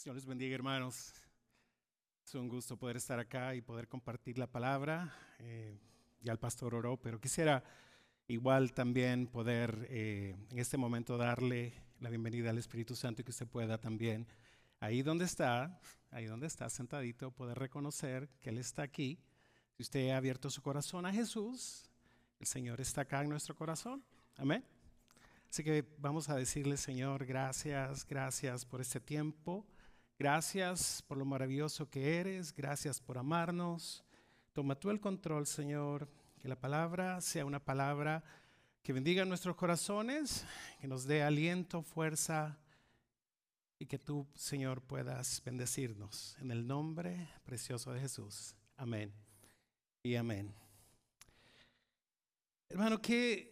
Señor les bendiga, hermanos. Es un gusto poder estar acá y poder compartir la palabra. Eh, ya el pastor oró, pero quisiera igual también poder eh, en este momento darle la bienvenida al Espíritu Santo y que usted pueda también, ahí donde está, ahí donde está sentadito, poder reconocer que Él está aquí. Si usted ha abierto su corazón a Jesús, el Señor está acá en nuestro corazón. Amén. Así que vamos a decirle, Señor, gracias, gracias por este tiempo. Gracias por lo maravilloso que eres, gracias por amarnos. Toma tú el control, Señor, que la palabra sea una palabra que bendiga nuestros corazones, que nos dé aliento, fuerza y que tú, Señor, puedas bendecirnos. En el nombre precioso de Jesús. Amén. Y amén. Hermano, qué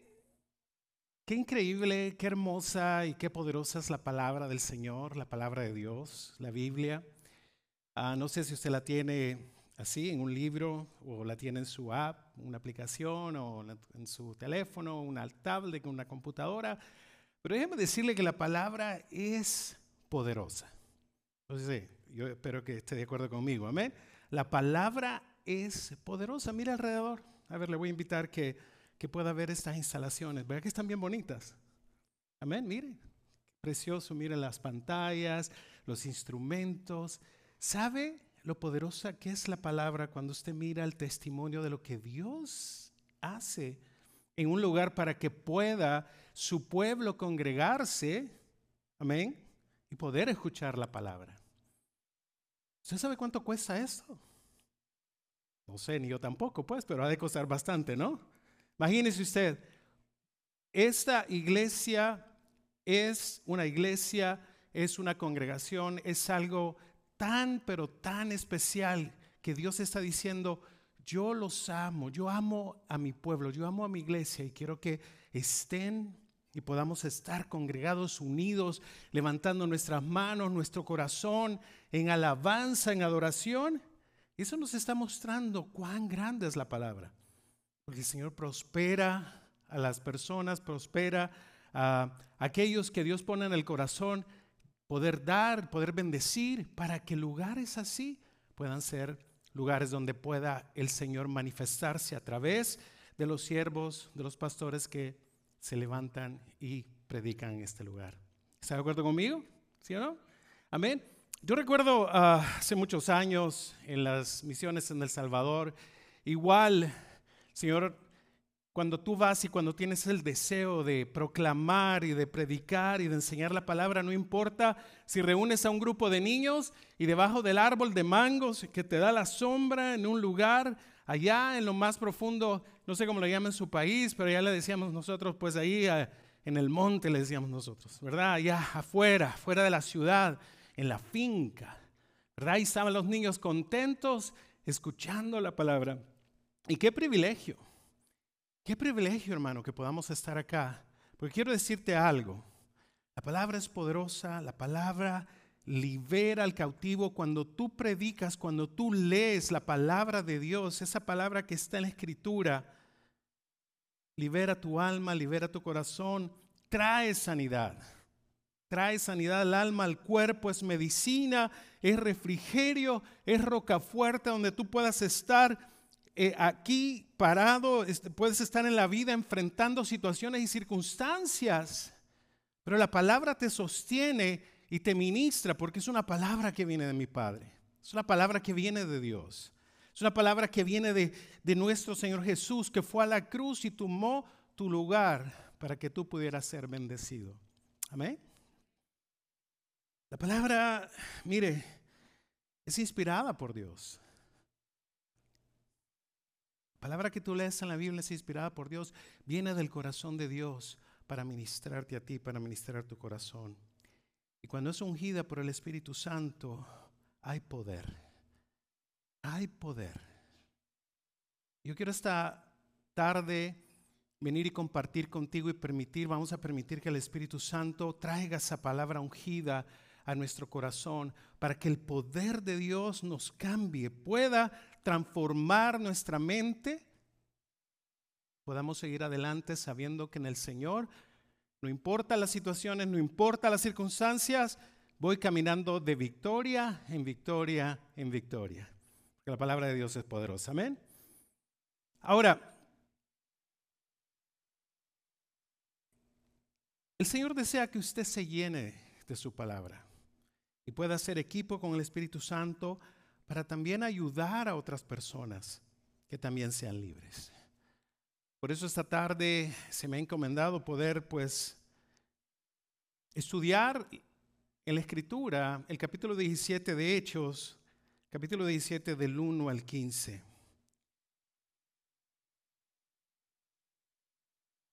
Qué increíble, qué hermosa y qué poderosa es la palabra del Señor, la palabra de Dios, la Biblia. Ah, no sé si usted la tiene así en un libro o la tiene en su app, una aplicación o en su teléfono, una tablet, una computadora. Pero déjeme decirle que la palabra es poderosa. Entonces, yo espero que esté de acuerdo conmigo. Amén. La palabra es poderosa. Mira alrededor. A ver, le voy a invitar que que pueda ver estas instalaciones. ¿Verdad que están bien bonitas? Amén, mire. Precioso, mire las pantallas, los instrumentos. ¿Sabe lo poderosa que es la palabra cuando usted mira el testimonio de lo que Dios hace en un lugar para que pueda su pueblo congregarse? Amén. Y poder escuchar la palabra. ¿Usted sabe cuánto cuesta esto? No sé, ni yo tampoco, pues, pero ha de costar bastante, ¿no? Imagínese usted, esta iglesia es una iglesia, es una congregación, es algo tan, pero tan especial que Dios está diciendo, yo los amo, yo amo a mi pueblo, yo amo a mi iglesia y quiero que estén y podamos estar congregados, unidos, levantando nuestras manos, nuestro corazón en alabanza, en adoración. Eso nos está mostrando cuán grande es la palabra. Porque el Señor prospera a las personas, prospera a aquellos que Dios pone en el corazón, poder dar, poder bendecir, para que lugares así puedan ser lugares donde pueda el Señor manifestarse a través de los siervos, de los pastores que se levantan y predican en este lugar. ¿Está de acuerdo conmigo? ¿Sí o no? Amén. Yo recuerdo ah, hace muchos años en las misiones en El Salvador, igual Señor, cuando tú vas y cuando tienes el deseo de proclamar y de predicar y de enseñar la palabra, no importa si reúnes a un grupo de niños y debajo del árbol de mangos que te da la sombra en un lugar allá en lo más profundo, no sé cómo lo llaman en su país, pero ya le decíamos nosotros, pues ahí en el monte le decíamos nosotros, ¿verdad? Allá afuera, fuera de la ciudad, en la finca, ¿verdad? Estaban los niños contentos escuchando la palabra. Y qué privilegio, qué privilegio hermano que podamos estar acá. Porque quiero decirte algo, la palabra es poderosa, la palabra libera al cautivo cuando tú predicas, cuando tú lees la palabra de Dios, esa palabra que está en la escritura, libera tu alma, libera tu corazón, trae sanidad. Trae sanidad al alma, al cuerpo, es medicina, es refrigerio, es roca fuerte donde tú puedas estar eh, aquí parado, este, puedes estar en la vida enfrentando situaciones y circunstancias, pero la palabra te sostiene y te ministra porque es una palabra que viene de mi Padre, es una palabra que viene de Dios, es una palabra que viene de, de nuestro Señor Jesús, que fue a la cruz y tomó tu lugar para que tú pudieras ser bendecido. Amén. La palabra, mire, es inspirada por Dios. La palabra que tú lees en la Biblia es inspirada por Dios, viene del corazón de Dios para ministrarte a ti, para ministrar tu corazón. Y cuando es ungida por el Espíritu Santo, hay poder. Hay poder. Yo quiero esta tarde venir y compartir contigo y permitir, vamos a permitir que el Espíritu Santo traiga esa palabra ungida a nuestro corazón para que el poder de Dios nos cambie, pueda transformar nuestra mente, podamos seguir adelante sabiendo que en el Señor, no importa las situaciones, no importa las circunstancias, voy caminando de victoria en victoria en victoria. Porque la palabra de Dios es poderosa. Amén. Ahora, el Señor desea que usted se llene de su palabra y pueda hacer equipo con el Espíritu Santo para también ayudar a otras personas que también sean libres. Por eso esta tarde se me ha encomendado poder pues estudiar en la escritura el capítulo 17 de Hechos, capítulo 17 del 1 al 15.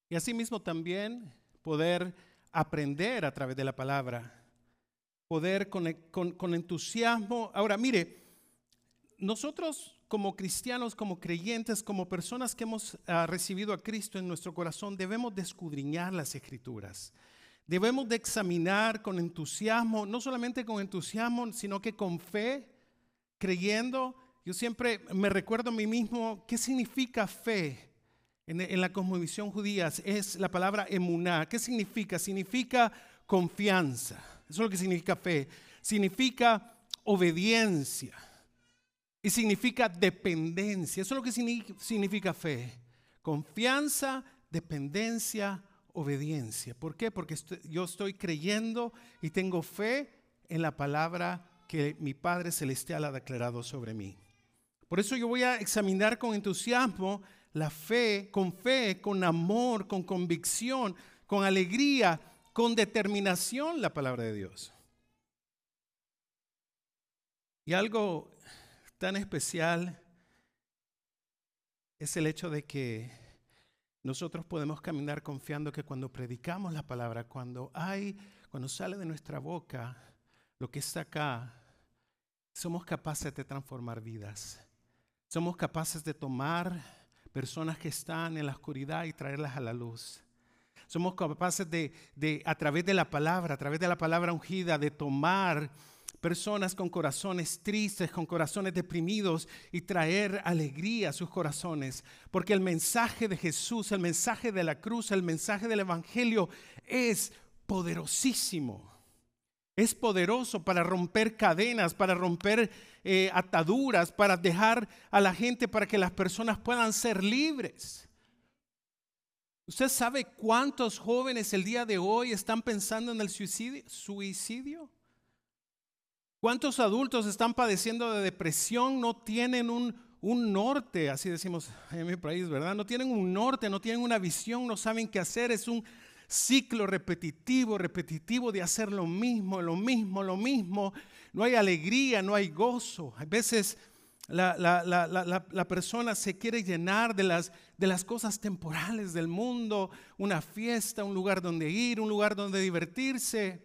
Y asimismo también poder aprender a través de la palabra, poder con, con entusiasmo. Ahora, mire, nosotros como cristianos, como creyentes, como personas que hemos ah, recibido a Cristo en nuestro corazón, debemos de escudriñar las escrituras. Debemos de examinar con entusiasmo, no solamente con entusiasmo, sino que con fe, creyendo. Yo siempre me recuerdo a mí mismo qué significa fe en, en la cosmovisión judía. Es la palabra emuná. ¿Qué significa? Significa confianza. Eso es lo que significa fe. Significa obediencia y significa dependencia. Eso es lo que significa fe. Confianza, dependencia, obediencia. ¿Por qué? Porque yo estoy creyendo y tengo fe en la palabra que mi Padre Celestial ha declarado sobre mí. Por eso yo voy a examinar con entusiasmo la fe, con fe, con amor, con convicción, con alegría, con determinación la palabra de Dios. Y algo tan especial es el hecho de que nosotros podemos caminar confiando que cuando predicamos la palabra, cuando hay, cuando sale de nuestra boca lo que está acá, somos capaces de transformar vidas. Somos capaces de tomar personas que están en la oscuridad y traerlas a la luz. Somos capaces de, de a través de la palabra, a través de la palabra ungida, de tomar personas con corazones tristes, con corazones deprimidos y traer alegría a sus corazones. Porque el mensaje de Jesús, el mensaje de la cruz, el mensaje del Evangelio es poderosísimo. Es poderoso para romper cadenas, para romper eh, ataduras, para dejar a la gente, para que las personas puedan ser libres. ¿Usted sabe cuántos jóvenes el día de hoy están pensando en el suicidio? suicidio? ¿Cuántos adultos están padeciendo de depresión? No tienen un, norte, así decimos en mi país, ¿verdad? No tienen un norte, no tienen una visión, no saben qué hacer. Es un ciclo repetitivo, repetitivo de hacer lo mismo, lo mismo, lo mismo. No hay alegría, no hay gozo. A veces la, la, persona se quiere llenar de las, de las cosas temporales del mundo, una fiesta, un lugar donde ir, un lugar donde divertirse.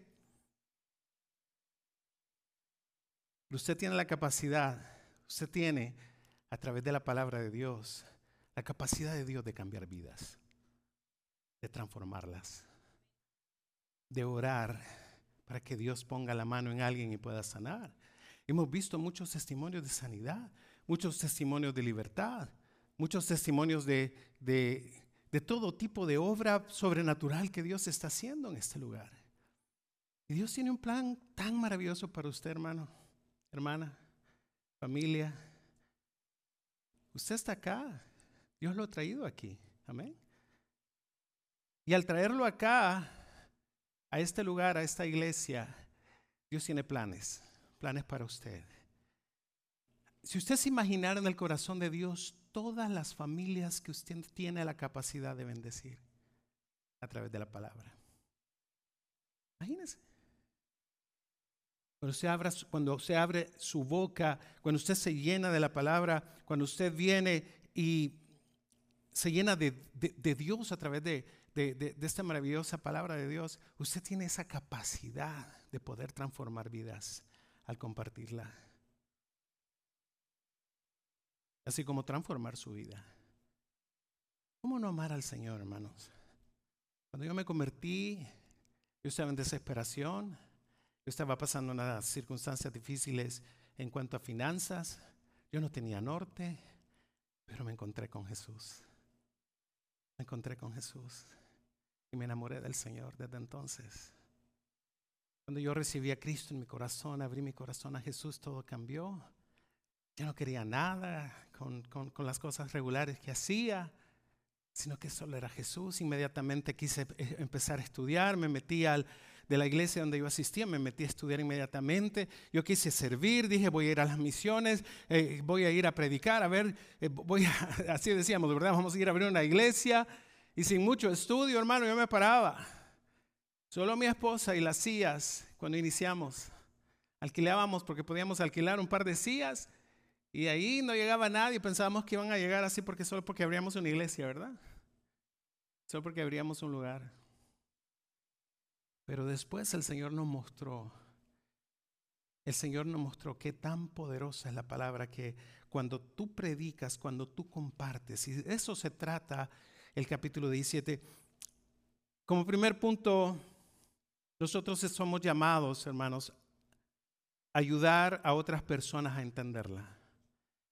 Usted tiene la capacidad, usted tiene a través de la palabra de Dios, la capacidad de Dios de cambiar vidas, de transformarlas, de orar para que Dios ponga la mano en alguien y pueda sanar. Hemos visto muchos testimonios de sanidad, muchos testimonios de libertad, muchos testimonios de, todo tipo de obra sobrenatural que Dios está haciendo en este lugar. Y Dios tiene un plan tan maravilloso para usted, hermano hermana, familia, usted está acá. Dios lo ha traído aquí. Amén. Y al traerlo acá, a este lugar, a esta iglesia, Dios tiene planes, planes para usted. Si usted se imaginara en el corazón de Dios todas las familias que usted tiene la capacidad de bendecir a través de la palabra. Imagínese. Cuando cuando abre su boca, cuando usted se llena de la palabra, cuando usted viene y se llena de, Dios a través de, de, esta maravillosa palabra de Dios, usted tiene esa capacidad de poder transformar vidas al compartirla. Así como transformar su vida. ¿Cómo no amar al Señor, hermanos? Cuando yo me convertí, yo estaba en desesperación, yo estaba pasando unas circunstancias difíciles en cuanto a finanzas. Yo no tenía norte, pero me encontré con Jesús. Me encontré con Jesús y me enamoré del Señor desde entonces. Cuando yo recibí a Cristo en mi corazón, abrí mi corazón a Jesús, todo cambió. Ya no quería nada con, con las cosas regulares que hacía sino que solo era Jesús. Inmediatamente quise eh, empezar a estudiar, me metí al, de la iglesia donde yo asistía, me metí a estudiar inmediatamente. Yo quise servir, dije voy a ir a las misiones, eh, voy a ir a predicar, a ver, eh, voy a, así decíamos, ¿verdad? Vamos a ir a abrir una iglesia. Y sin mucho estudio, hermano, yo me paraba. Solo mi esposa y las sillas, cuando iniciamos, alquilábamos porque podíamos alquilar un par de sillas y ahí no llegaba nadie, pensábamos que iban a llegar así porque solo porque abríamos una iglesia, ¿verdad? Solo porque abríamos un lugar. Pero después el Señor nos mostró, el Señor nos mostró qué tan poderosa es la palabra que cuando tú predicas, cuando tú compartes, y de eso se trata el capítulo 17. Como primer punto, nosotros somos llamados, hermanos, a ayudar a otras personas a entenderla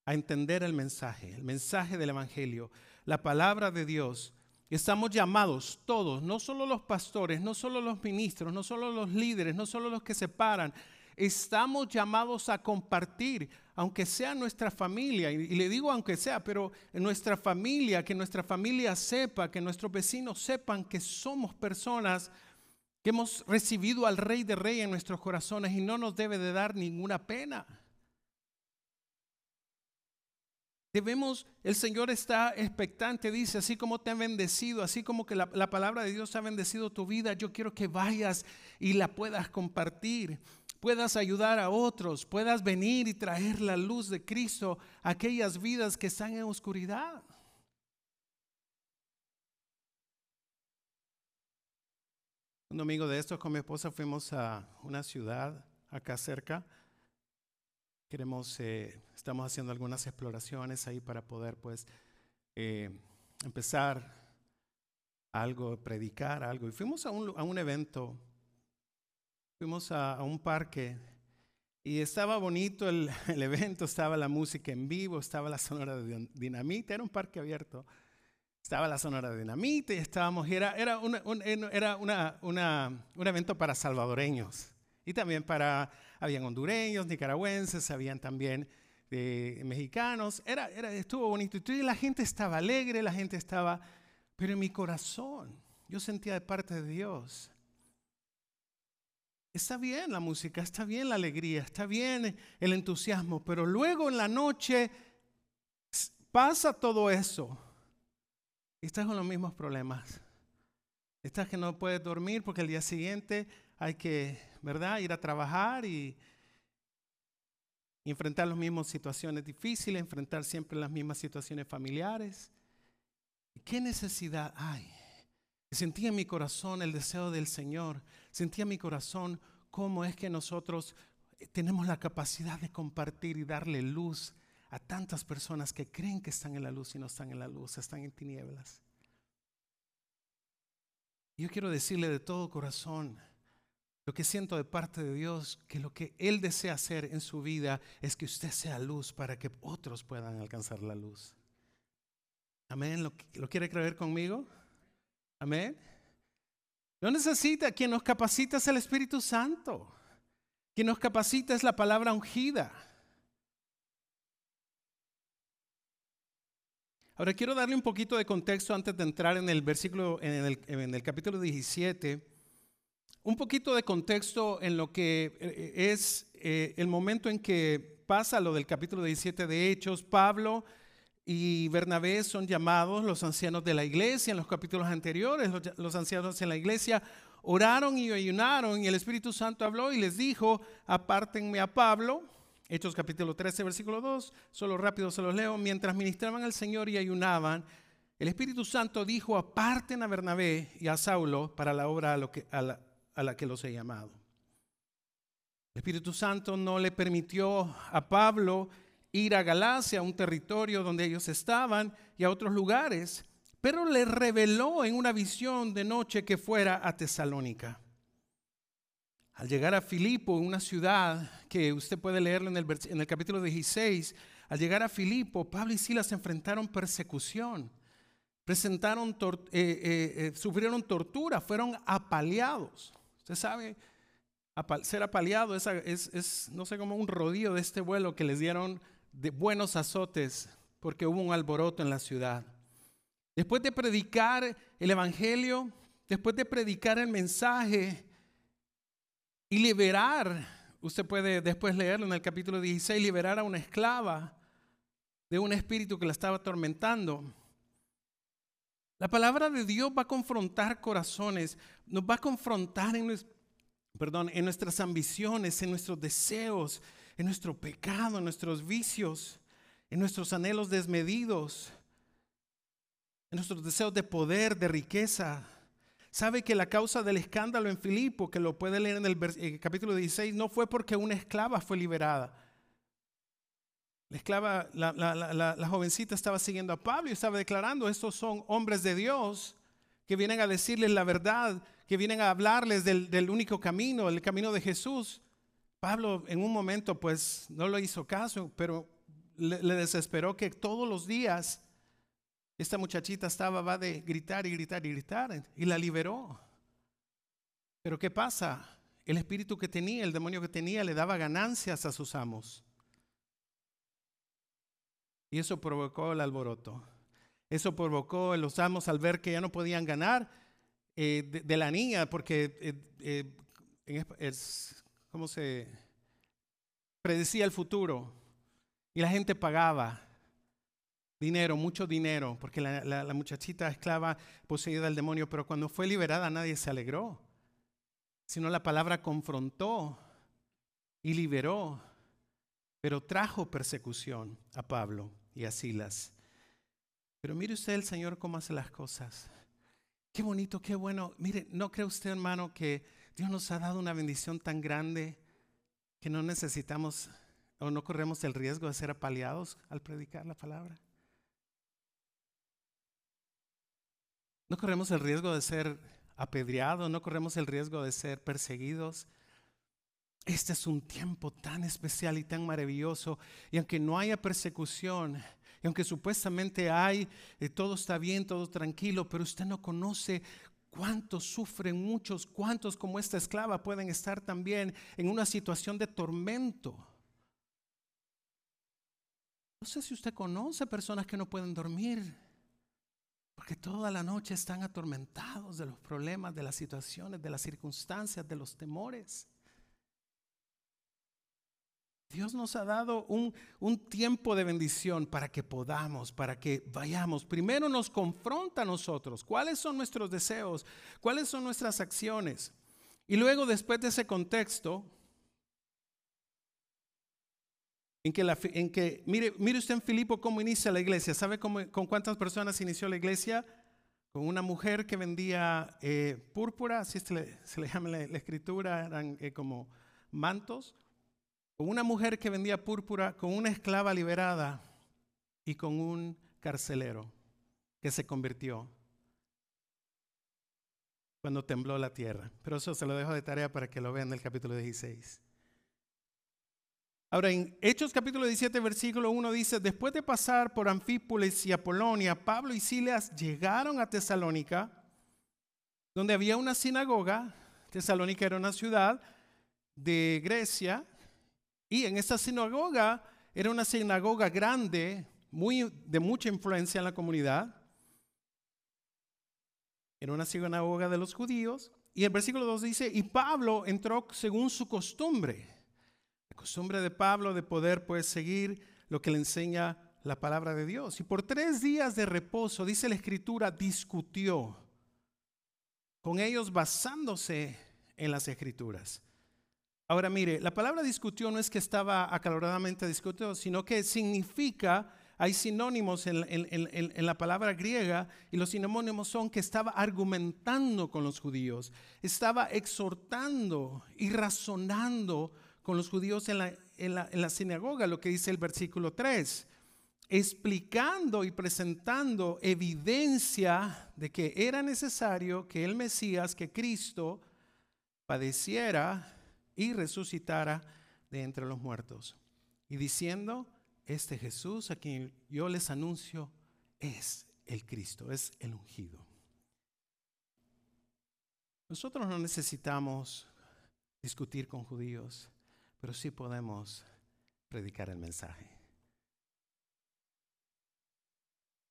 a entender el mensaje, el mensaje del Evangelio, la palabra de Dios. Estamos llamados todos, no solo los pastores, no solo los ministros, no solo los líderes, no solo los que se paran, estamos llamados a compartir, aunque sea nuestra familia, y le digo aunque sea, pero en nuestra familia, que nuestra familia sepa, que nuestros vecinos sepan que somos personas que hemos recibido al Rey de Reyes en nuestros corazones y no nos debe de dar ninguna pena. Debemos, el Señor está expectante, dice, así como te ha bendecido, así como que la, la, palabra de Dios ha bendecido tu vida, yo quiero que vayas y la puedas compartir, puedas ayudar a otros, puedas venir y traer la luz de Cristo a aquellas vidas que están en oscuridad. Un domingo de estos con mi esposa fuimos a una ciudad acá cerca Queremos, eh, estamos haciendo algunas exploraciones ahí para poder pues eh, empezar algo, predicar algo. Y fuimos a un, a un evento, fuimos a, a, un parque y estaba bonito el, el, evento, estaba la música en vivo, estaba la sonora de dinamita, era un parque abierto. Estaba la sonora de dinamita y estábamos, y era, era, una, un, era una, una, un evento para salvadoreños y también para habían hondureños, nicaragüenses, habían también eh, mexicanos. Era, era, estuvo bonito. Y la gente estaba alegre, la gente estaba... Pero en mi corazón yo sentía de parte de Dios. Está bien la música, está bien la alegría, está bien el entusiasmo, pero luego en la noche pasa todo eso. Y estás con los mismos problemas. Estás que no puedes dormir porque el día siguiente hay que ¿verdad? Ir a trabajar y, enfrentar las mismas situaciones difíciles, enfrentar siempre las mismas situaciones familiares. ¿Qué necesidad hay? Sentía en mi corazón el deseo del Señor, sentía en mi corazón cómo es que nosotros tenemos la capacidad de compartir y darle luz a tantas personas que creen que están en la luz y no están en la luz, están en tinieblas. Yo quiero decirle de todo corazón, lo que siento de parte de Dios, que lo que Él desea hacer en su vida es que usted sea luz para que otros puedan alcanzar la luz. Amén. ¿Lo, quiere creer conmigo? Amén. No necesita, quien nos capacita es el Espíritu Santo. Quien nos capacita es la palabra ungida. Ahora quiero darle un poquito de contexto antes de entrar en el versículo, en el, capítulo 17 un poquito de contexto en lo que eh, es eh, el momento en que pasa lo del capítulo 17 de Hechos. Pablo y Bernabé son llamados los ancianos de la iglesia. En los capítulos anteriores, los, ancianos en la iglesia oraron y ayunaron y el Espíritu Santo habló y les dijo, apártenme a Pablo. Hechos capítulo 13, versículo 2, solo rápido se los leo. Mientras ministraban al Señor y ayunaban, el Espíritu Santo dijo, aparten a Bernabé y a Saulo para la obra a, lo que, a, la, a la que los he llamado. El Espíritu Santo no le permitió a Pablo ir a Galacia, a un territorio donde ellos estaban, y a otros lugares, pero le reveló en una visión de noche que fuera a Tesalónica. Al llegar a Filipo, una ciudad que usted puede leerlo en el, en el capítulo 16, al llegar a Filipo, Pablo y Silas enfrentaron persecución, presentaron eh, eh, eh, sufrieron tortura, fueron apaleados. Usted sabe, ser apaleado es, es, no sé, como un rodillo de este vuelo que les dieron de buenos azotes porque hubo un alboroto en la ciudad. Después de predicar el Evangelio, después de predicar el mensaje y liberar, usted puede después leerlo en el capítulo 16, liberar a una esclava de un espíritu que la estaba atormentando. La palabra de Dios va a confrontar corazones, nos va a confrontar en, perdón, en nuestras ambiciones, en nuestros deseos, en nuestro pecado, en nuestros vicios, en nuestros anhelos desmedidos, en nuestros deseos de poder, de riqueza. Sabe que la causa del escándalo en Filipo, que lo puede leer en el, el capítulo 16, no fue porque una esclava fue liberada la esclava, la, jovencita estaba siguiendo a Pablo y estaba declarando, estos son hombres de Dios que vienen a decirles la verdad, que vienen a hablarles del, único camino, el camino de Jesús. Pablo en un momento pues no lo hizo caso, pero le, le, desesperó que todos los días esta muchachita estaba va de gritar y gritar y gritar y la liberó. Pero ¿qué pasa? El espíritu que tenía, el demonio que tenía, le daba ganancias a sus amos. Y eso provocó el alboroto. Eso provocó los amos al ver que ya no podían ganar eh, de, la niña, porque eh, eh, es, ¿cómo se predecía el futuro? Y la gente pagaba dinero, mucho dinero, porque la, la muchachita esclava poseída del demonio, pero cuando fue liberada nadie se alegró, sino la palabra confrontó y liberó, pero trajo persecución a Pablo y a Silas. Pero mire usted el Señor cómo hace las cosas. Qué bonito, qué bueno. Mire, ¿no cree usted, hermano, que Dios nos ha dado una bendición tan grande que no necesitamos o no corremos el riesgo de ser apaleados al predicar la palabra? No corremos el riesgo de ser apedreados, no corremos el riesgo de ser perseguidos. Este es un tiempo tan especial y tan maravilloso. Y aunque no haya persecución, y aunque supuestamente hay, eh, todo está bien, todo tranquilo, pero usted no conoce cuántos sufren muchos, cuántos como esta esclava pueden estar también en una situación de tormento. No sé si usted conoce personas que no pueden dormir, porque toda la noche están atormentados de los problemas, de las situaciones, de las circunstancias, de los temores. Dios nos ha dado un, tiempo de bendición para que podamos, para que vayamos. Primero nos confronta a nosotros. ¿Cuáles son nuestros deseos? ¿Cuáles son nuestras acciones? Y luego, después de ese contexto, en que, en que mire, mire usted en Filipo cómo inicia la iglesia. ¿Sabe con cuántas personas inició la iglesia? Con una mujer que vendía eh, púrpura, así se le, se le llama la, escritura, eran eh, como mantos con una mujer que vendía púrpura, con una esclava liberada y con un carcelero que se convirtió cuando tembló la tierra. Pero eso se lo dejo de tarea para que lo vean en el capítulo 16. Ahora, en Hechos capítulo 17, versículo 1 dice, después de pasar por Anfípolis y Apolonia, Pablo y Silas llegaron a Tesalónica, donde había una sinagoga. Tesalónica era una ciudad de Grecia y en esta sinagoga era una sinagoga grande, muy, de mucha influencia en la comunidad. Era una sinagoga de los judíos. Y el versículo 2 dice, y Pablo entró según su costumbre. La costumbre de Pablo de poder pues seguir lo que le enseña la palabra de Dios. Y por tres días de reposo, dice la escritura, discutió con ellos basándose en las escrituras. Ahora mire, la palabra discutió no es que estaba acaloradamente discutido, sino que significa, hay sinónimos en, la palabra griega y los sinónimos son que estaba argumentando con los judíos, estaba exhortando y razonando con los judíos en la, en la sinagoga, lo que dice el versículo 3 explicando y presentando evidencia de que era necesario que el Mesías, que Cristo, padeciera y resucitara de entre los muertos. Y diciendo, este Jesús a quien yo les anuncio es el Cristo, es el ungido. Nosotros no necesitamos discutir con judíos, pero sí podemos predicar el mensaje.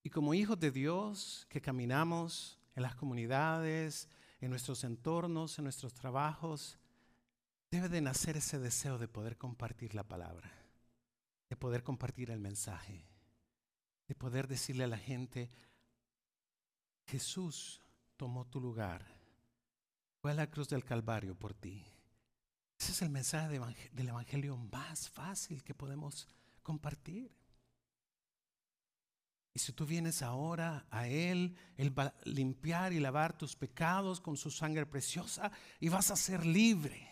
Y como hijos de Dios que caminamos en las comunidades, en nuestros entornos, en nuestros trabajos, debe de nacer ese deseo de poder compartir la palabra, de poder compartir el mensaje, de poder decirle a la gente, Jesús tomó tu lugar, fue a la cruz del Calvario por ti. Ese es el mensaje del Evangelio más fácil que podemos compartir. Y si tú vienes ahora a Él, Él va a limpiar y lavar tus pecados con su sangre preciosa y vas a ser libre.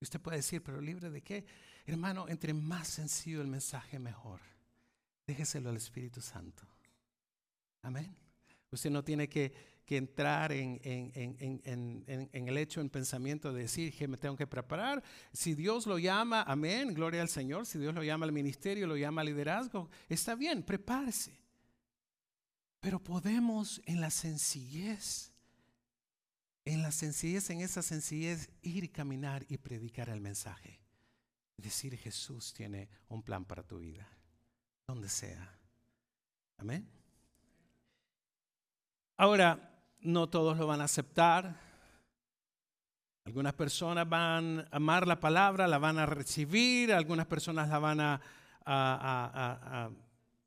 Y usted puede decir, pero libre de qué? Hermano, entre más sencillo el mensaje, mejor. Déjeselo al Espíritu Santo. Amén. Usted no tiene que, entrar en, en, el hecho, en pensamiento de decir que me tengo que preparar. Si Dios lo llama, amén, gloria al Señor. Si Dios lo llama al ministerio, lo llama al liderazgo, está bien, prepárese. Pero podemos en la sencillez, en la sencillez, en esa sencillez, ir y caminar y predicar el mensaje. Decir Jesús tiene un plan para tu vida, donde sea. Amén. Ahora, no todos lo van a aceptar. Algunas personas van a amar la palabra, la van a recibir, algunas personas la van a,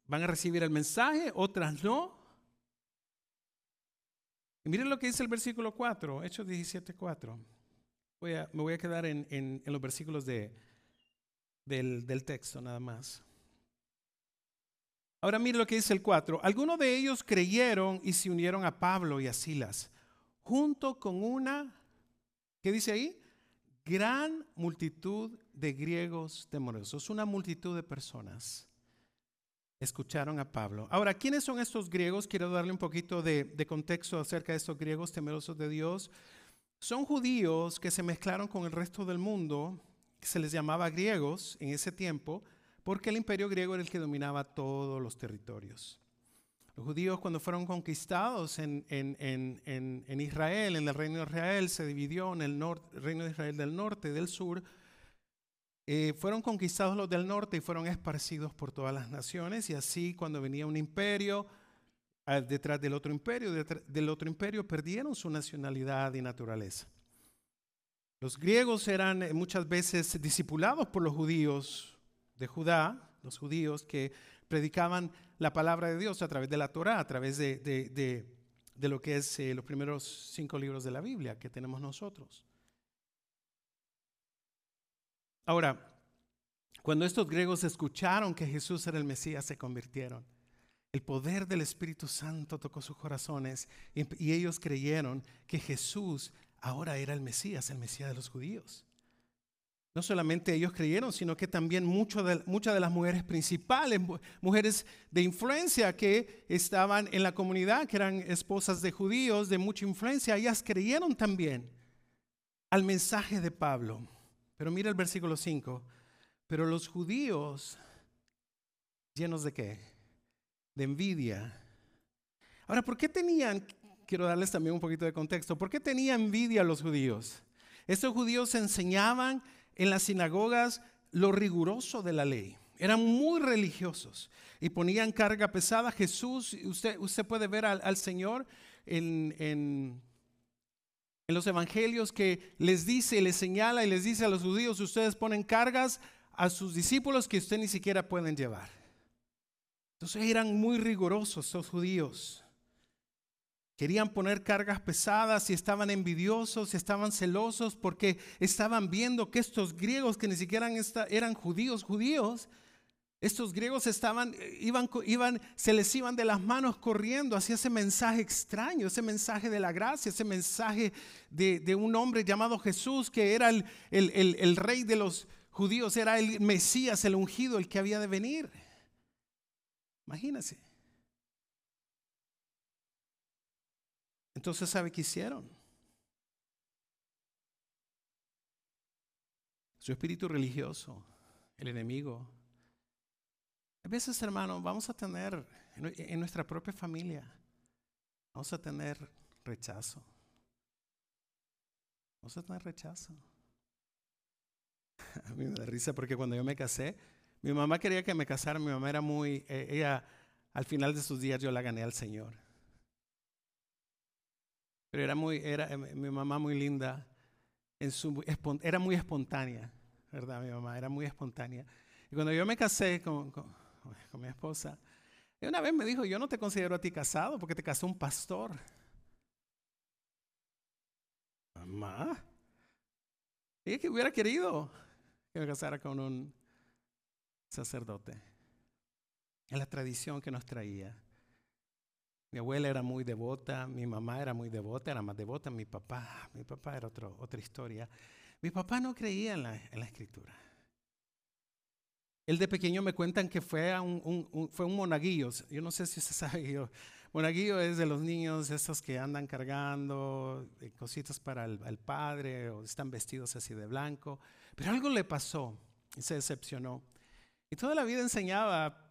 van a recibir el mensaje, otras no. Y miren lo que dice el versículo 4, Hechos 17, 4. Voy a, me voy a quedar en, los versículos de, del, del texto nada más. Ahora mire lo que dice el 4. Algunos de ellos creyeron y se unieron a Pablo y a Silas, junto con una, ¿qué dice ahí? Gran multitud de griegos temerosos, una multitud de personas escucharon a Pablo. Ahora, ¿quiénes son estos griegos? Quiero darle un poquito de, contexto acerca de estos griegos temerosos de Dios. Son judíos que se mezclaron con el resto del mundo, se les llamaba griegos en ese tiempo, porque el imperio griego era el que dominaba todos los territorios. Los judíos cuando fueron conquistados en, Israel, en el reino de Israel, se dividió en el, reino de Israel del norte y del sur. Eh, fueron conquistados los del norte y fueron esparcidos por todas las naciones y así cuando venía un imperio ah, detrás del otro imperio, detrás del otro imperio perdieron su nacionalidad y naturaleza. Los griegos eran eh, muchas veces discipulados por los judíos de Judá, los judíos que predicaban la palabra de Dios a través de la Torah, a través de, lo que es eh, los primeros cinco libros de la Biblia que tenemos nosotros. Ahora, cuando estos griegos escucharon que Jesús era el Mesías, se convirtieron. El poder del Espíritu Santo tocó sus corazones y ellos creyeron que Jesús ahora era el Mesías, el Mesías de los judíos. No solamente ellos creyeron, sino que también muchas de las mujeres principales, mujeres de influencia que estaban en la comunidad, que eran esposas de judíos de mucha influencia, ellas creyeron también al mensaje de Pablo. Pero mira el versículo 5. Pero los judíos, llenos de qué? De envidia. Ahora, ¿por qué tenían, quiero darles también un poquito de contexto, ¿por qué tenían envidia los judíos? Estos judíos enseñaban en las sinagogas lo riguroso de la ley. Eran muy religiosos y ponían carga pesada. Jesús, usted, usted puede ver al, Señor en, en, los evangelios que les dice, les señala y les dice a los judíos, ustedes ponen cargas a sus discípulos que usted ni siquiera pueden llevar. Entonces eran muy rigurosos esos judíos. Querían poner cargas pesadas y estaban envidiosos, y estaban celosos porque estaban viendo que estos griegos que ni siquiera eran judíos, judíos, estos griegos estaban, iban, iban, se les iban de las manos corriendo hacia ese mensaje extraño, ese mensaje de la gracia, ese mensaje de, un hombre llamado Jesús, que era el, el rey de los judíos, era el Mesías, el ungido, el que había de venir. Imagínense. Entonces, ¿sabe qué hicieron? Su espíritu religioso, el enemigo. A veces, hermano, vamos a tener en nuestra propia familia, vamos a tener rechazo. Eso no es rechazo. A mí me da risa porque cuando yo me casé, mi mamá quería que me casara, mi mamá era muy, eh, ella, al final de sus días yo la gané al Señor. Pero era muy, era eh, mi mamá muy linda, era muy espontánea, ¿verdad? Mi mamá era muy espontánea. Y cuando yo me casé con, con mi esposa, una vez me dijo, yo no te considero a ti casado porque te casó un pastor. Mamá, ella que hubiera querido que me casara con un sacerdote. Es la tradición que nos traía. Mi abuela era muy devota, mi mamá era muy devota, era más devota, mi papá, mi papá era otro, otra historia. Mi papá no creía en la, en la escritura. Él de pequeño me cuentan que fue, a un, fue un monaguillo. Yo no sé si usted sabe. Yo, monaguillo es de los niños estos que andan cargando eh, cositas para el, el, padre o están vestidos así de blanco. Pero algo le pasó y se decepcionó. Y toda la vida enseñaba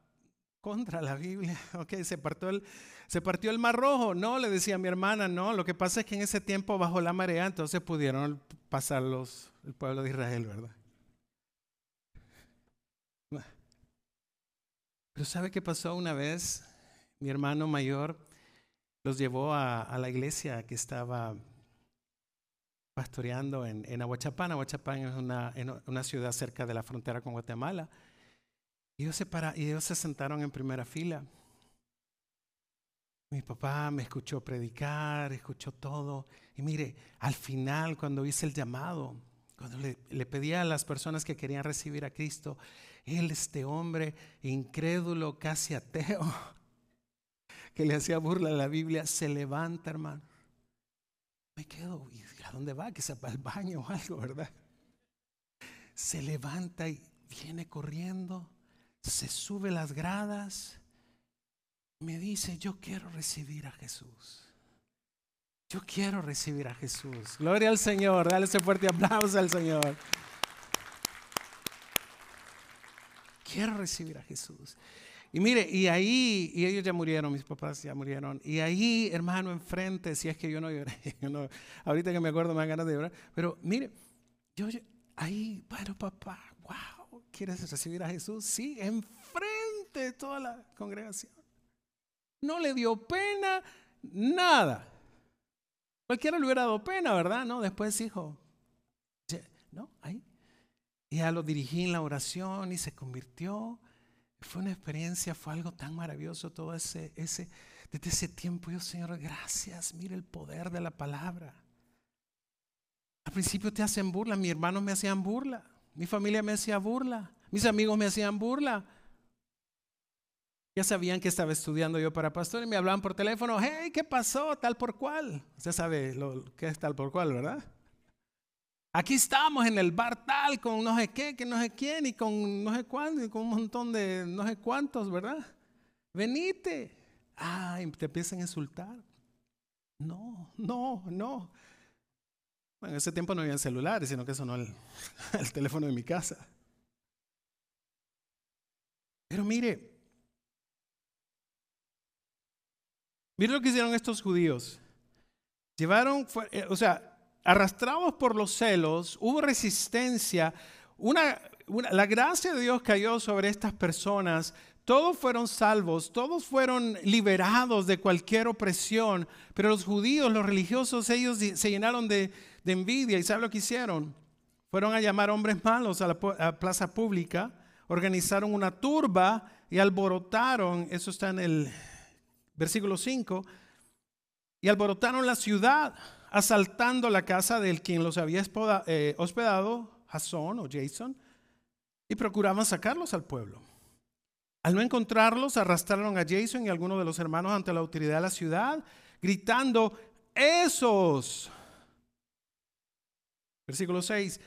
contra la Biblia. Ok, se partió, el, se partió el mar rojo. No, le decía a mi hermana, no. Lo que pasa es que en ese tiempo bajó la marea, entonces pudieron pasar los, el pueblo de Israel, ¿verdad? Pero ¿sabe qué pasó una vez? Mi hermano mayor los llevó a, a la iglesia que estaba pastoreando en, en Aguachapán. Aguachapán es una, una ciudad cerca de la frontera con Guatemala. Y ellos, se para, y ellos se sentaron en primera fila. Mi papá me escuchó predicar, escuchó todo. Y mire, al final, cuando hice el llamado, cuando le, le pedía a las personas que querían recibir a Cristo, él, este hombre incrédulo, casi ateo, que le hacía burla a la Biblia, se levanta, hermano. Me quedo, ¿y a dónde va? Que se va al baño o algo, ¿verdad? Se levanta y viene corriendo se sube las gradas, me dice, yo quiero recibir a Jesús. Yo quiero recibir a Jesús. Gloria al Señor. Dale ese fuerte aplauso al Señor. Quiero recibir a Jesús. Y mire, y ahí, y ellos ya murieron, mis papás ya murieron. Y ahí, hermano, enfrente, si es que yo no lloré, ahorita que me acuerdo me dan ganas de llorar. Pero mire, yo ahí, bueno, papá, wow ¿Quieres recibir a Jesús? Sí, enfrente de toda la congregación. No le dio pena, nada. Cualquiera le hubiera dado pena, ¿verdad? No, después dijo, no, ahí. Y ya lo dirigí en la oración y se convirtió. Fue una experiencia, fue algo tan maravilloso todo ese, ese, desde ese tiempo. Yo, Señor, gracias, mire el poder de la palabra. Al principio te hacen burla, mis hermanos me hacían burla. Mi familia me hacía burla. Mis amigos me hacían burla. Ya sabían que estaba estudiando yo para pastor y me hablaban por teléfono, hey, ¿qué pasó? Tal por cual. Usted sabe lo que es tal por cual, ¿verdad? Aquí estamos en el bar tal con no sé qué, que no sé quién y con no sé cuándo y con un montón de no sé cuántos, ¿verdad? Venite. Ay, te empiezan a insultar. No, no, no. Bueno, en ese tiempo no había celulares, sino que sonó el, el teléfono de mi casa. Pero mire, mire lo que hicieron estos judíos. Llevaron, eh, o sea, arrastrados por los celos, hubo resistencia, una, la gracia de Dios cayó sobre estas personas, todos fueron salvos, todos fueron liberados de cualquier opresión, pero los judíos, los religiosos, ellos se llenaron de, de envidia y ¿sabe lo que hicieron? Fueron a llamar hombres malos a la plaza pública, organizaron una turba y alborotaron, eso está en el versículo 5, y alborotaron la ciudad, asaltando la casa del quien los había eh, hospedado, Jason o Jason, y procuraban sacarlos al pueblo. Al no encontrarlos, arrastraron a Jason y algunos de los hermanos ante la autoridad de la ciudad, gritando, esos Versículo 6.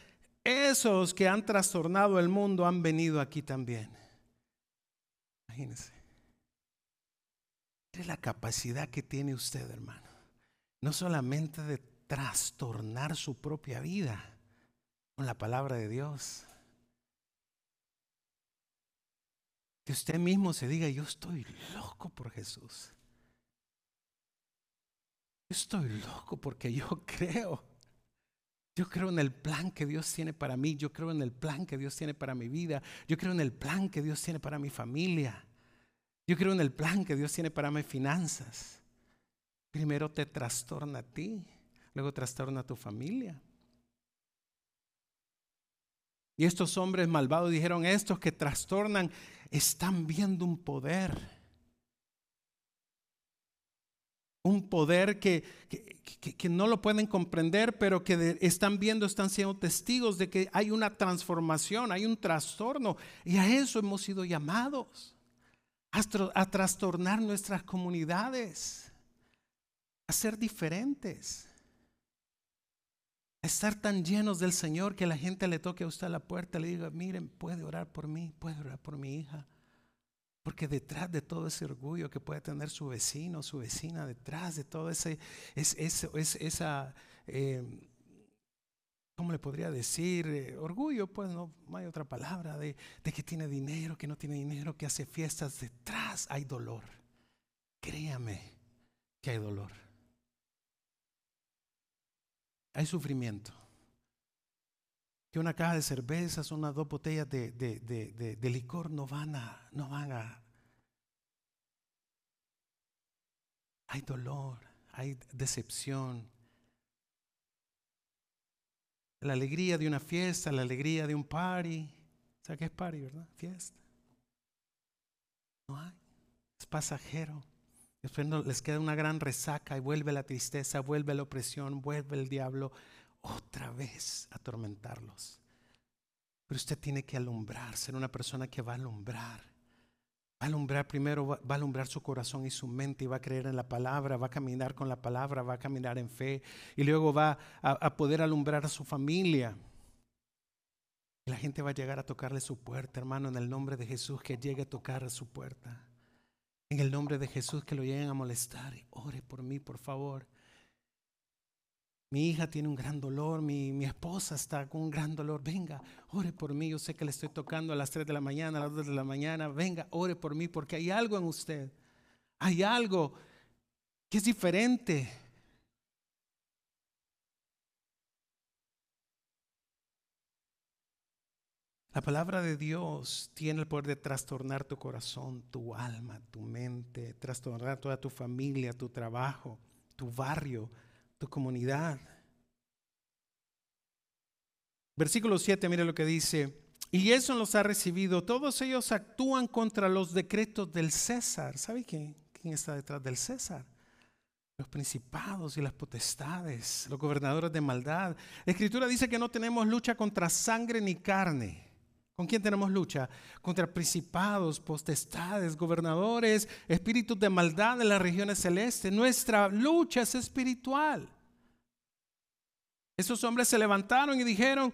Esos que han trastornado el mundo han venido aquí también. Imagínense. Es la capacidad que tiene usted, hermano. No solamente de trastornar su propia vida con la palabra de Dios. Que usted mismo se diga, yo estoy loco por Jesús. Yo estoy loco porque yo creo Yo creo en el plan que Dios tiene para mí. Yo creo en el plan que Dios tiene para mi vida. Yo creo en el plan que Dios tiene para mi familia. Yo creo en el plan que Dios tiene para mis finanzas. Primero te trastorna a ti, luego trastorna a tu familia. Y estos hombres malvados dijeron, estos que trastornan están viendo un poder. Un poder que, que, no lo pueden comprender, pero que están viendo, están siendo testigos de que hay una transformación, hay un trastorno. Y a eso hemos sido llamados, a trastornar nuestras comunidades, a ser diferentes estar tan llenos del Señor que la gente le toque a usted a la puerta y le diga, miren, puede orar por mí, puede orar por mi hija. Porque detrás de todo ese orgullo que puede tener su vecino, su vecina, detrás de todo ese, es, es, esa, eh, ¿cómo le podría decir? Eh, orgullo, pues no, hay otra palabra, de, de que tiene dinero, que no tiene dinero, que hace fiestas, detrás hay dolor. Créame que hay dolor hay sufrimiento. Que una caja de cervezas, unas dos botellas de, de, licor no van a, no van a. Hay dolor, hay decepción. La alegría de una fiesta, la alegría de un party. ¿Sabes qué es party, verdad? Fiesta. No hay. Es pasajero. Después les queda una gran resaca y vuelve la tristeza, vuelve la opresión, vuelve el diablo otra vez a atormentarlos. Pero usted tiene que alumbrar, ser una persona que va a alumbrar. Va a alumbrar primero, va a alumbrar su corazón y su mente y va a creer en la palabra, va a caminar con la palabra, va a caminar en fe y luego va a, a poder alumbrar a su familia. Y la gente va a llegar a tocarle su puerta, hermano, en el nombre de Jesús, que llegue a tocar a su puerta. En el nombre de Jesús que lo lleguen a molestar. Ore por mí, por favor. Mi hija tiene un gran dolor, mi, mi, esposa está con un gran dolor. Venga, ore por mí. Yo sé que le estoy tocando a las 3 de la mañana, a las 2 de la mañana. Venga, ore por mí porque hay algo en usted. Hay algo que es diferente. La palabra de Dios tiene el poder de trastornar tu corazón, tu alma, tu mente, trastornar toda tu familia, tu trabajo, tu barrio, tu comunidad. Versículo 7, mire lo que dice. Y eso los ha recibido. Todos ellos actúan contra los decretos del César. ¿Sabe quién, quién está detrás del César? Los principados y las potestades, los gobernadores de maldad. La escritura dice que no tenemos lucha contra sangre ni carne ¿Con quién tenemos lucha? Contra principados, potestades, gobernadores, espíritus de maldad en las regiones celestes. Nuestra lucha es espiritual. Esos hombres se levantaron y dijeron,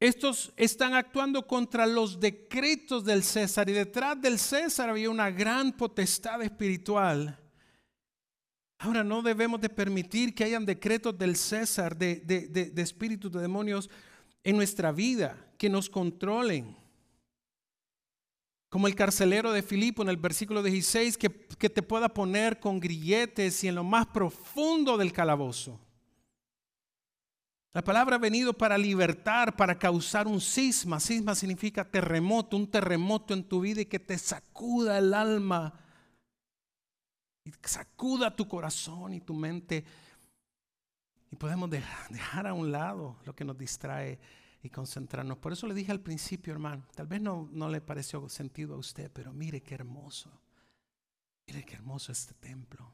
estos están actuando contra los decretos del César y detrás del César había una gran potestad espiritual. Ahora no debemos de permitir que hayan decretos del César, de, de espíritus de demonios en nuestra vida que nos controlen. Como el carcelero de Filipo en el versículo 16, que, que te pueda poner con grilletes y en lo más profundo del calabozo. La palabra ha venido para libertar, para causar un cisma. Cisma significa terremoto, un terremoto en tu vida y que te sacuda el alma, y sacuda tu corazón y tu mente. Y podemos dejar a un lado lo que nos distrae y concentrarnos. Por eso le dije al principio, hermano, tal vez no, no le pareció sentido a usted, pero mire qué hermoso. Mire qué hermoso este templo.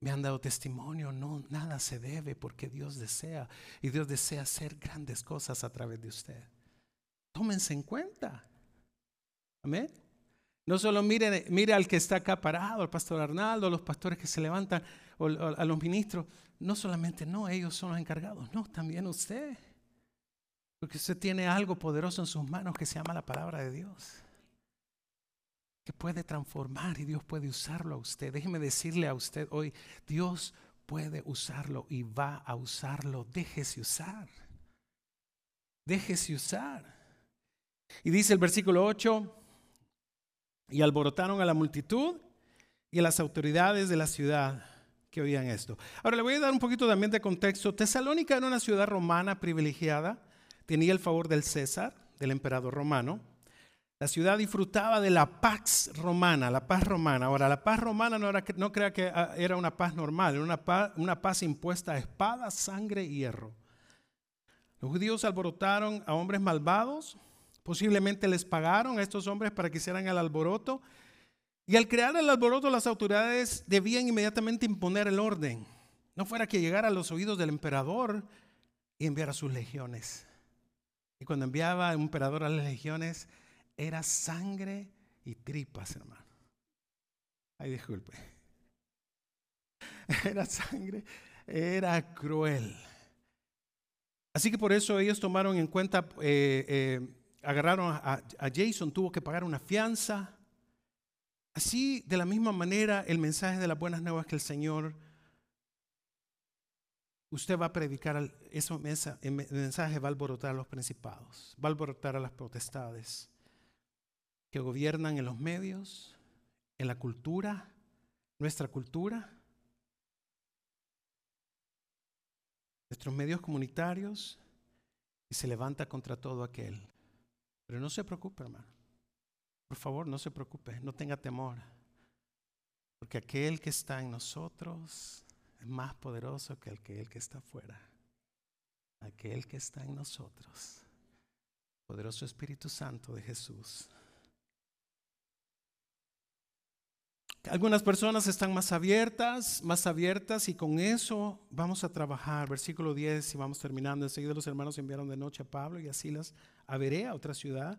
Me han dado testimonio, no, nada se debe porque Dios desea y Dios desea hacer grandes cosas a través de usted. Tómense en cuenta. Amén. No solo mire, mire al que está acá parado, al pastor Arnaldo, los pastores que se levantan, o a los ministros. No solamente no, ellos son los encargados, no, también usted. Porque usted tiene algo poderoso en sus manos que se llama la palabra de Dios. Que puede transformar y Dios puede usarlo a usted. Déjeme decirle a usted hoy, Dios puede usarlo y va a usarlo. Déjese usar. Déjese usar. Y dice el versículo 8, y alborotaron a la multitud y a las autoridades de la ciudad que oían esto. Ahora le voy a dar un poquito también de contexto. Tesalónica era una ciudad romana privilegiada, tenía el favor del César, del emperador romano. La ciudad disfrutaba de la paz romana, la paz romana. Ahora, la paz romana no, era, no crea que ah, era una paz normal, era una paz, una paz impuesta a espada, sangre y hierro. Los judíos alborotaron a hombres malvados, posiblemente les pagaron a estos hombres para que hicieran el alboroto. Y al crear el alboroto, las autoridades debían inmediatamente imponer el orden. No fuera que llegara a los oídos del emperador y enviara sus legiones. Y cuando enviaba un emperador a las legiones, era sangre y tripas, hermano. Ay, disculpe. Era sangre, era cruel. Así que por eso ellos tomaron en cuenta, eh, eh, agarraron a Jason, tuvo que pagar una fianza. Así, de la misma manera, el mensaje de las buenas nuevas que el Señor, usted va a predicar, ese mensaje va a alborotar a los principados, va a alborotar a las potestades que gobiernan en los medios, en la cultura, nuestra cultura, nuestros medios comunitarios, y se levanta contra todo aquel. Pero no se preocupe, hermano. Por favor, no se preocupe, no tenga temor. Porque aquel que está en nosotros es más poderoso que aquel que está afuera. Aquel que está en nosotros. Poderoso Espíritu Santo de Jesús Algunas personas están más abiertas, más abiertas y con eso vamos a trabajar. Versículo 10 y vamos terminando. Enseguida los hermanos enviaron de noche a Pablo y a Silas a Berea, otra ciudad,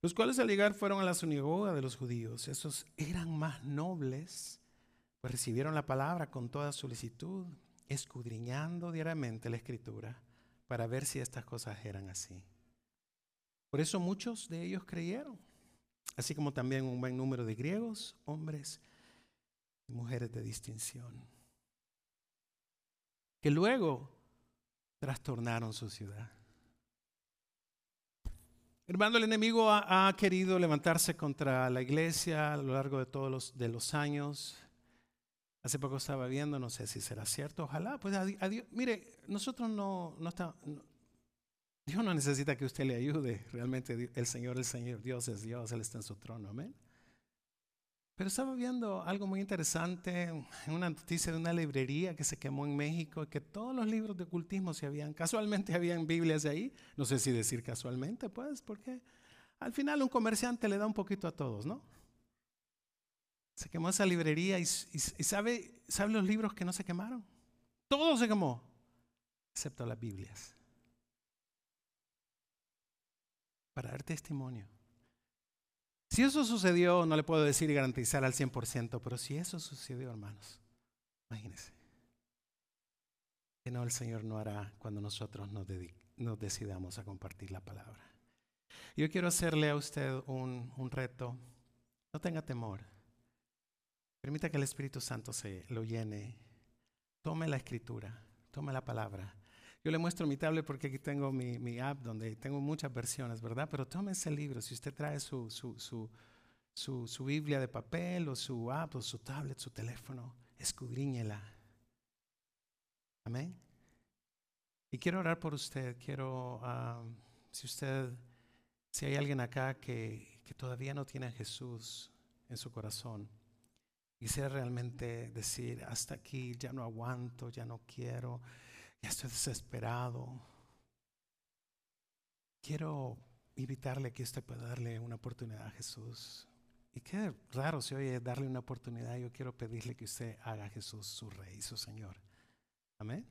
los cuales al llegar fueron a la sinagoga de los judíos. Esos eran más nobles, pues recibieron la palabra con toda solicitud, escudriñando diariamente la escritura para ver si estas cosas eran así. Por eso muchos de ellos creyeron, así como también un buen número de griegos, hombres mujeres de distinción, que luego trastornaron su ciudad. Hermano, el enemigo ha, querido levantarse contra la iglesia a lo largo de todos los, años. Hace poco estaba viendo, no sé si será cierto, ojalá. Pues adiós. Mire, nosotros no, no está, Dios no necesita que usted le ayude. Realmente el Señor, el Señor, Dios es Dios, Él está en su trono. Amén. Pero estaba viendo algo muy interesante en una noticia de una librería que se quemó en México y que todos los libros de ocultismo se habían, casualmente habían Biblias ahí, no sé si decir casualmente, pues, porque al final un comerciante le da un poquito a todos, ¿no? Se quemó esa librería y, sabe, ¿sabe los libros que no se quemaron? Todo se quemó, excepto las Biblias. Para dar testimonio. Si eso sucedió, no le puedo decir y garantizar al 100%, pero si eso sucedió, hermanos, imagínense. Que no el Señor no hará cuando nosotros nos, nos decidamos a compartir la palabra. Yo quiero hacerle a usted un, un reto. No tenga temor. Permita que el Espíritu Santo se lo llene. Tome la escritura, tome la palabra yo le muestro mi tablet porque aquí tengo mi, mi app donde tengo muchas versiones, ¿verdad? Pero tome ese libro. Si usted trae su, su, su, su, su Biblia de papel o su app o su tablet, su teléfono, escudriñela. Amén. Y quiero orar por usted. Quiero, ah, si usted, si hay alguien acá que, que todavía no tiene a Jesús en su corazón, quisiera realmente decir, hasta aquí ya no aguanto, ya no quiero ya estoy desesperado. Quiero invitarle que usted pueda darle una oportunidad a Jesús. Y qué raro se oye darle una oportunidad. Yo quiero pedirle que usted haga a Jesús su Rey, su Señor. Amén.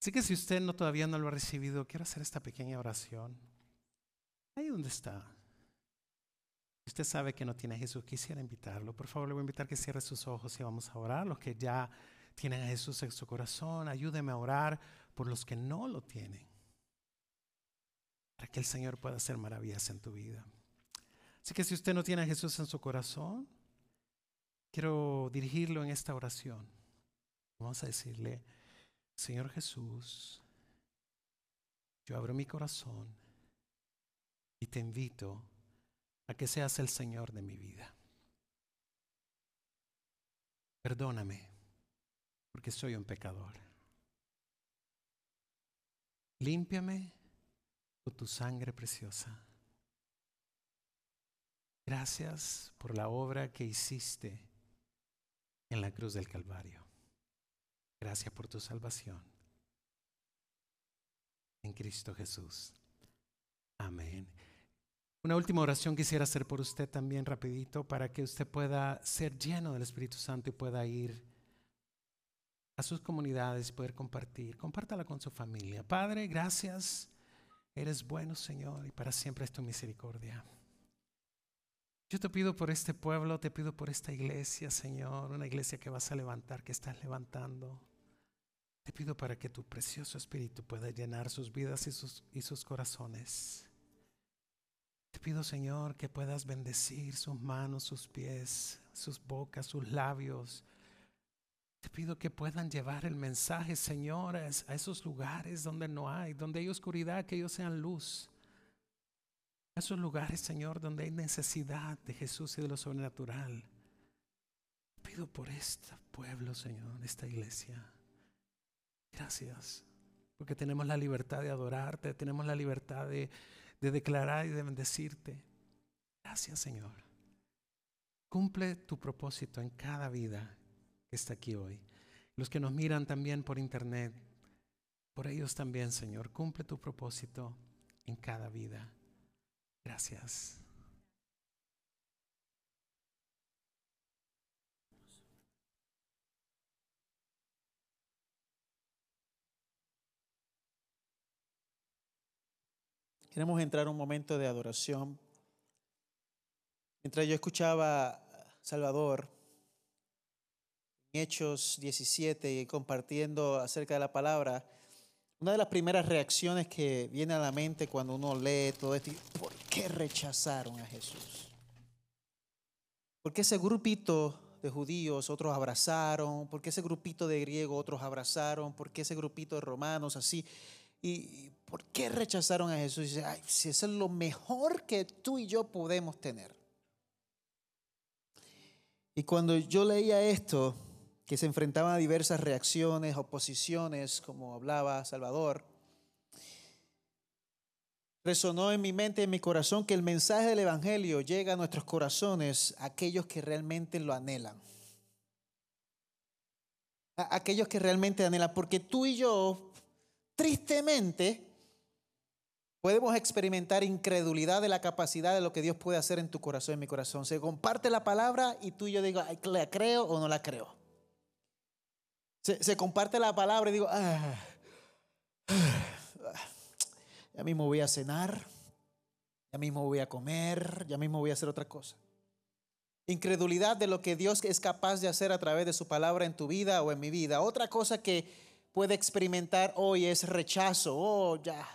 Así que si usted no todavía no lo ha recibido, quiero hacer esta pequeña oración. Ahí donde está. Usted sabe que no tiene a Jesús, quisiera invitarlo. Por favor, le voy a invitar que cierre sus ojos y vamos a orar. Los que ya tienen a Jesús en su corazón, ayúdeme a orar por los que no lo tienen. Para que el Señor pueda hacer maravillas en tu vida. Así que si usted no tiene a Jesús en su corazón, quiero dirigirlo en esta oración. Vamos a decirle, Señor Jesús, yo abro mi corazón y te invito a que seas el Señor de mi vida. Perdóname porque soy un pecador. Límpiame con tu sangre preciosa. Gracias por la obra que hiciste en la cruz del Calvario. Gracias por tu salvación. En Cristo Jesús. Amén. Una última oración quisiera hacer por usted también rapidito para que usted pueda ser lleno del Espíritu Santo y pueda ir a sus comunidades, poder compartir. Compártala con su familia. Padre, gracias. Eres bueno, Señor, y para siempre es tu misericordia. Yo te pido por este pueblo, te pido por esta iglesia, Señor, una iglesia que vas a levantar, que estás levantando. Te pido para que tu precioso Espíritu pueda llenar sus vidas y sus, y sus corazones. Te pido, Señor, que puedas bendecir sus manos, sus pies, sus bocas, sus labios. Te pido que puedan llevar el mensaje, Señor, a esos lugares donde no hay, donde hay oscuridad, que ellos sean luz. A esos lugares, Señor, donde hay necesidad de Jesús y de lo sobrenatural. Te pido por este pueblo, Señor, esta iglesia. Gracias, porque tenemos la libertad de adorarte, tenemos la libertad de de declarar y de bendecirte. Gracias Señor. Cumple tu propósito en cada vida que está aquí hoy. Los que nos miran también por internet, por ellos también Señor, cumple tu propósito en cada vida. Gracias. Queremos entrar un momento de adoración. Mientras yo escuchaba a Salvador Hechos 17 y compartiendo acerca de la palabra, una de las primeras reacciones que viene a la mente cuando uno lee todo esto, ¿por qué rechazaron a Jesús? ¿Por qué ese grupito de judíos otros abrazaron? ¿Por qué ese grupito de griegos otros abrazaron? ¿Por qué ese grupito de romanos así? ¿Y por qué rechazaron a Jesús? Dice, ay, si eso es lo mejor que tú y yo podemos tener. Y cuando yo leía esto, que se enfrentaban a diversas reacciones, oposiciones, como hablaba Salvador, resonó en mi mente, en mi corazón, que el mensaje del Evangelio llega a nuestros corazones, a aquellos que realmente lo anhelan. A aquellos que realmente anhelan, porque tú y yo Tristemente, podemos experimentar incredulidad de la capacidad de lo que Dios puede hacer en tu corazón, en mi corazón. Se comparte la palabra y tú y yo digo, ¿la creo o no la creo? Se, comparte la palabra y digo, ah, ah, ya mismo voy a cenar, ya mismo voy a comer, ya mismo voy a hacer otra cosa. Incredulidad de lo que Dios es capaz de hacer a través de su palabra en tu vida o en mi vida. Otra cosa que puede experimentar hoy es rechazo. Oh, ya.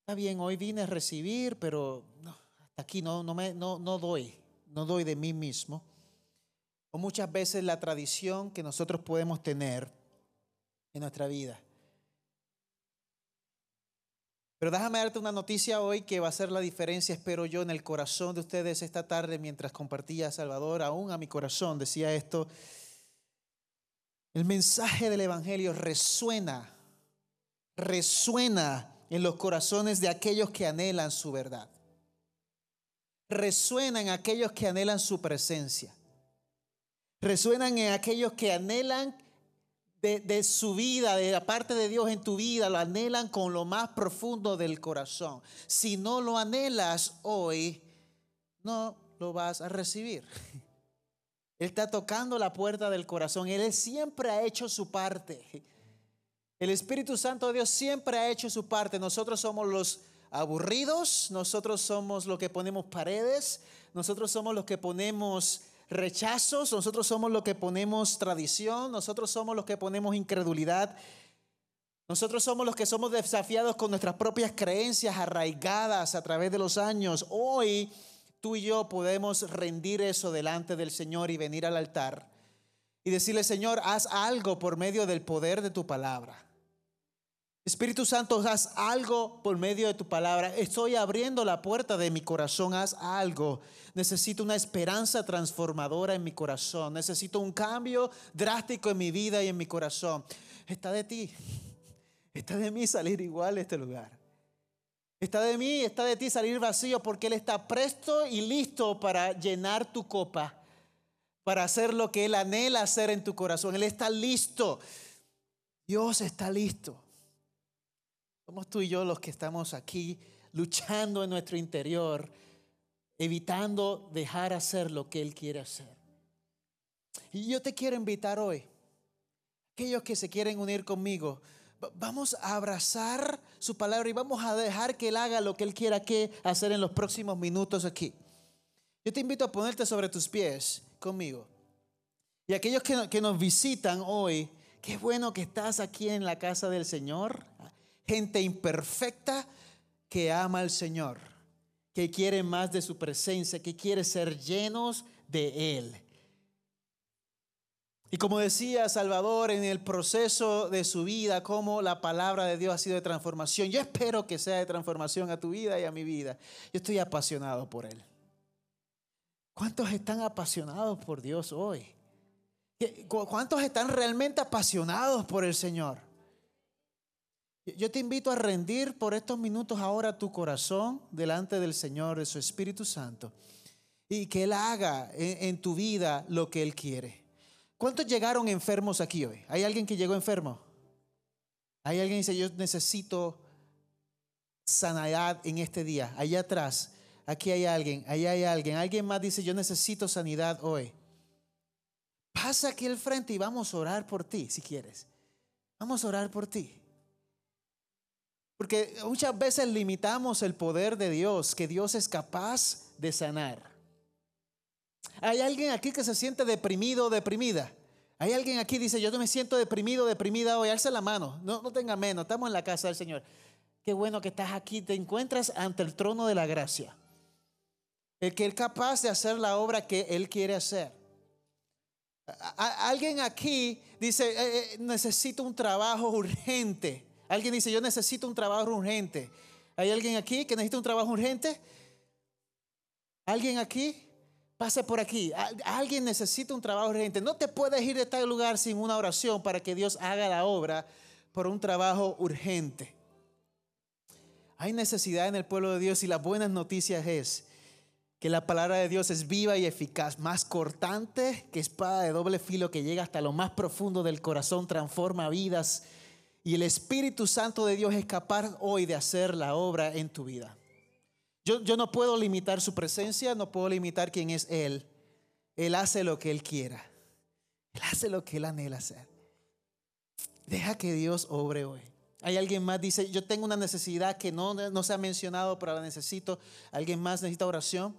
Está bien, hoy vine a recibir, pero hasta aquí no, no, me, no, no doy, no doy de mí mismo. O muchas veces la tradición que nosotros podemos tener en nuestra vida. Pero déjame darte una noticia hoy que va a ser la diferencia, espero yo, en el corazón de ustedes esta tarde mientras compartía a Salvador, aún a mi corazón, decía esto. El mensaje del Evangelio resuena, resuena en los corazones de aquellos que anhelan su verdad. Resuena en aquellos que anhelan su presencia. Resuenan en aquellos que anhelan de, de, su vida, de la parte de Dios en tu vida, lo anhelan con lo más profundo del corazón. Si no lo anhelas hoy, no lo vas a recibir. Él está tocando la puerta del corazón. Él siempre ha hecho su parte. El Espíritu Santo de Dios siempre ha hecho su parte. Nosotros somos los aburridos, nosotros somos los que ponemos paredes, nosotros somos los que ponemos rechazos, nosotros somos los que ponemos tradición, nosotros somos los que ponemos incredulidad. Nosotros somos los que somos desafiados con nuestras propias creencias arraigadas a través de los años. Hoy tú y yo podemos rendir eso delante del Señor y venir al altar y decirle, Señor, haz algo por medio del poder de tu palabra. Espíritu Santo, haz algo por medio de tu palabra. Estoy abriendo la puerta de mi corazón, haz algo. Necesito una esperanza transformadora en mi corazón. Necesito un cambio drástico en mi vida y en mi corazón. Está de ti. Está de mí salir igual de este lugar. Está de mí, está de ti salir vacío porque Él está presto y listo para llenar tu copa, para hacer lo que Él anhela hacer en tu corazón. Él está listo. Dios está listo. Somos tú y yo los que estamos aquí luchando en nuestro interior, evitando dejar hacer lo que Él quiere hacer. Y yo te quiero invitar hoy, aquellos que se quieren unir conmigo, vamos a abrazar su palabra y vamos a dejar que Él haga lo que Él quiera que hacer en los próximos minutos aquí. Yo te invito a ponerte sobre tus pies conmigo. Y aquellos que, que nos visitan hoy, qué bueno que estás aquí en la casa del Señor gente imperfecta que ama al Señor, que quiere más de su presencia, que quiere ser llenos de Él. Y como decía Salvador en el proceso de su vida, como la palabra de Dios ha sido de transformación, yo espero que sea de transformación a tu vida y a mi vida. Yo estoy apasionado por Él. ¿Cuántos están apasionados por Dios hoy? ¿Cuántos están realmente apasionados por el Señor? Yo te invito a rendir por estos minutos ahora tu corazón delante del Señor, de su Espíritu Santo, y que Él haga en, tu vida lo que Él quiere. ¿Cuántos llegaron enfermos aquí hoy? ¿Hay alguien que llegó enfermo? ¿Hay alguien que dice, yo necesito sanidad en este día? Allá atrás, aquí hay alguien, allá hay alguien. Alguien más dice, yo necesito sanidad hoy. Pasa aquí al frente y vamos a orar por ti, si quieres. Vamos a orar por ti. Porque muchas veces limitamos el poder de Dios, que Dios es capaz de sanar. Hay alguien aquí que se siente deprimido o deprimida. Hay alguien aquí que dice, yo me siento deprimido, deprimida hoy. Alza la mano. No, no tenga menos. Estamos en la casa del Señor. Qué bueno que estás aquí. Te encuentras ante el trono de la gracia. El que es capaz de hacer la obra que Él quiere hacer. alguien aquí dice, eh, eh, necesito un trabajo urgente. Alguien dice, yo necesito un trabajo urgente. ¿Hay alguien aquí que necesita un trabajo urgente? ¿Alguien aquí? Pase por aquí. Alguien necesita un trabajo urgente. No te puedes ir de tal lugar sin una oración para que Dios haga la obra por un trabajo urgente. Hay necesidad en el pueblo de Dios y las buenas noticias es que la palabra de Dios es viva y eficaz, más cortante que espada de doble filo que llega hasta lo más profundo del corazón, transforma vidas y el Espíritu Santo de Dios es capaz hoy de hacer la obra en tu vida. Yo, yo no puedo limitar su presencia, no puedo limitar quién es Él. Él hace lo que Él quiera. Él hace lo que Él anhela hacer. Deja que Dios obre hoy. Hay alguien más, dice, yo tengo una necesidad que no, no se ha mencionado, pero la necesito. ¿Alguien más necesita oración?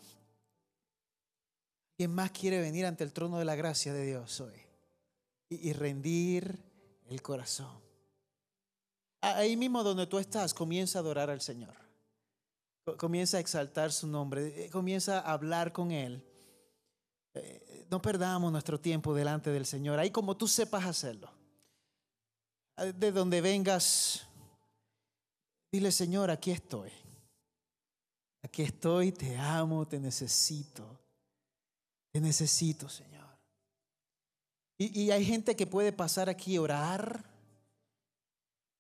¿Quién más quiere venir ante el trono de la gracia de Dios hoy? y rendir el corazón. Ahí mismo donde tú estás, comienza a adorar al Señor. Comienza a exaltar su nombre. Eh, comienza a hablar con Él. Eh, no perdamos nuestro tiempo delante del Señor. Ahí como tú sepas hacerlo. De donde vengas, dile Señor, aquí estoy. Aquí estoy, te amo, te necesito. Te necesito, Señor. Y, y hay gente que puede pasar aquí orar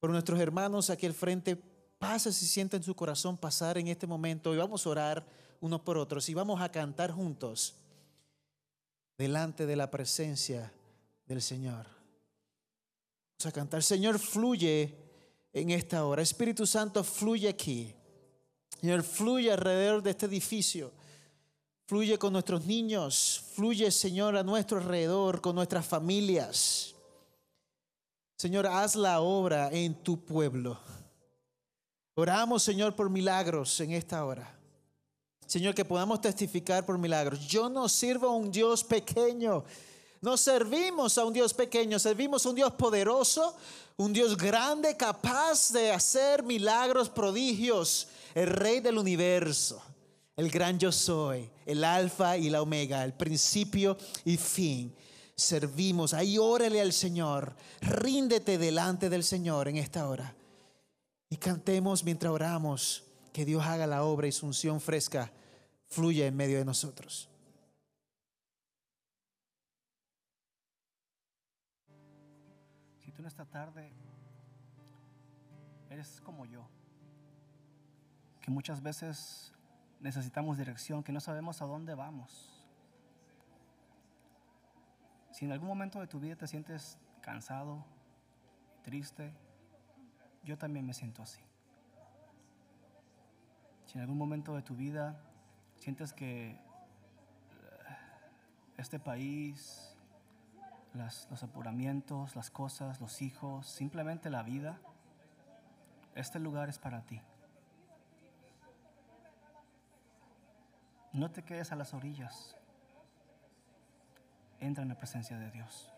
por nuestros hermanos aquí al frente, pasa si siente en su corazón pasar en este momento y vamos a orar unos por otros y vamos a cantar juntos delante de la presencia del Señor. Vamos a cantar, Señor, fluye en esta hora. Espíritu Santo, fluye aquí. Señor, fluye alrededor de este edificio. Fluye con nuestros niños. Fluye, Señor, a nuestro alrededor, con nuestras familias. Señor, haz la obra en tu pueblo. Oramos, Señor, por milagros en esta hora. Señor, que podamos testificar por milagros. Yo no sirvo a un Dios pequeño. No servimos a un Dios pequeño, servimos a un Dios poderoso, un Dios grande, capaz de hacer milagros, prodigios, el Rey del universo, el gran yo soy, el alfa y la omega, el principio y fin servimos. Ahí órale al Señor. Ríndete delante del Señor en esta hora. Y cantemos mientras oramos que Dios haga la obra y su unción fresca fluya en medio de nosotros. Si tú en esta tarde eres como yo, que muchas veces necesitamos dirección, que no sabemos a dónde vamos. Si en algún momento de tu vida te sientes cansado, triste, yo también me siento así. Si en algún momento de tu vida sientes que eh, este país, las- los apuramientos, las cosas, los hijos, simplemente la vida, este lugar es para ti. No te quedes a las orillas. Entra en la presencia de Dios.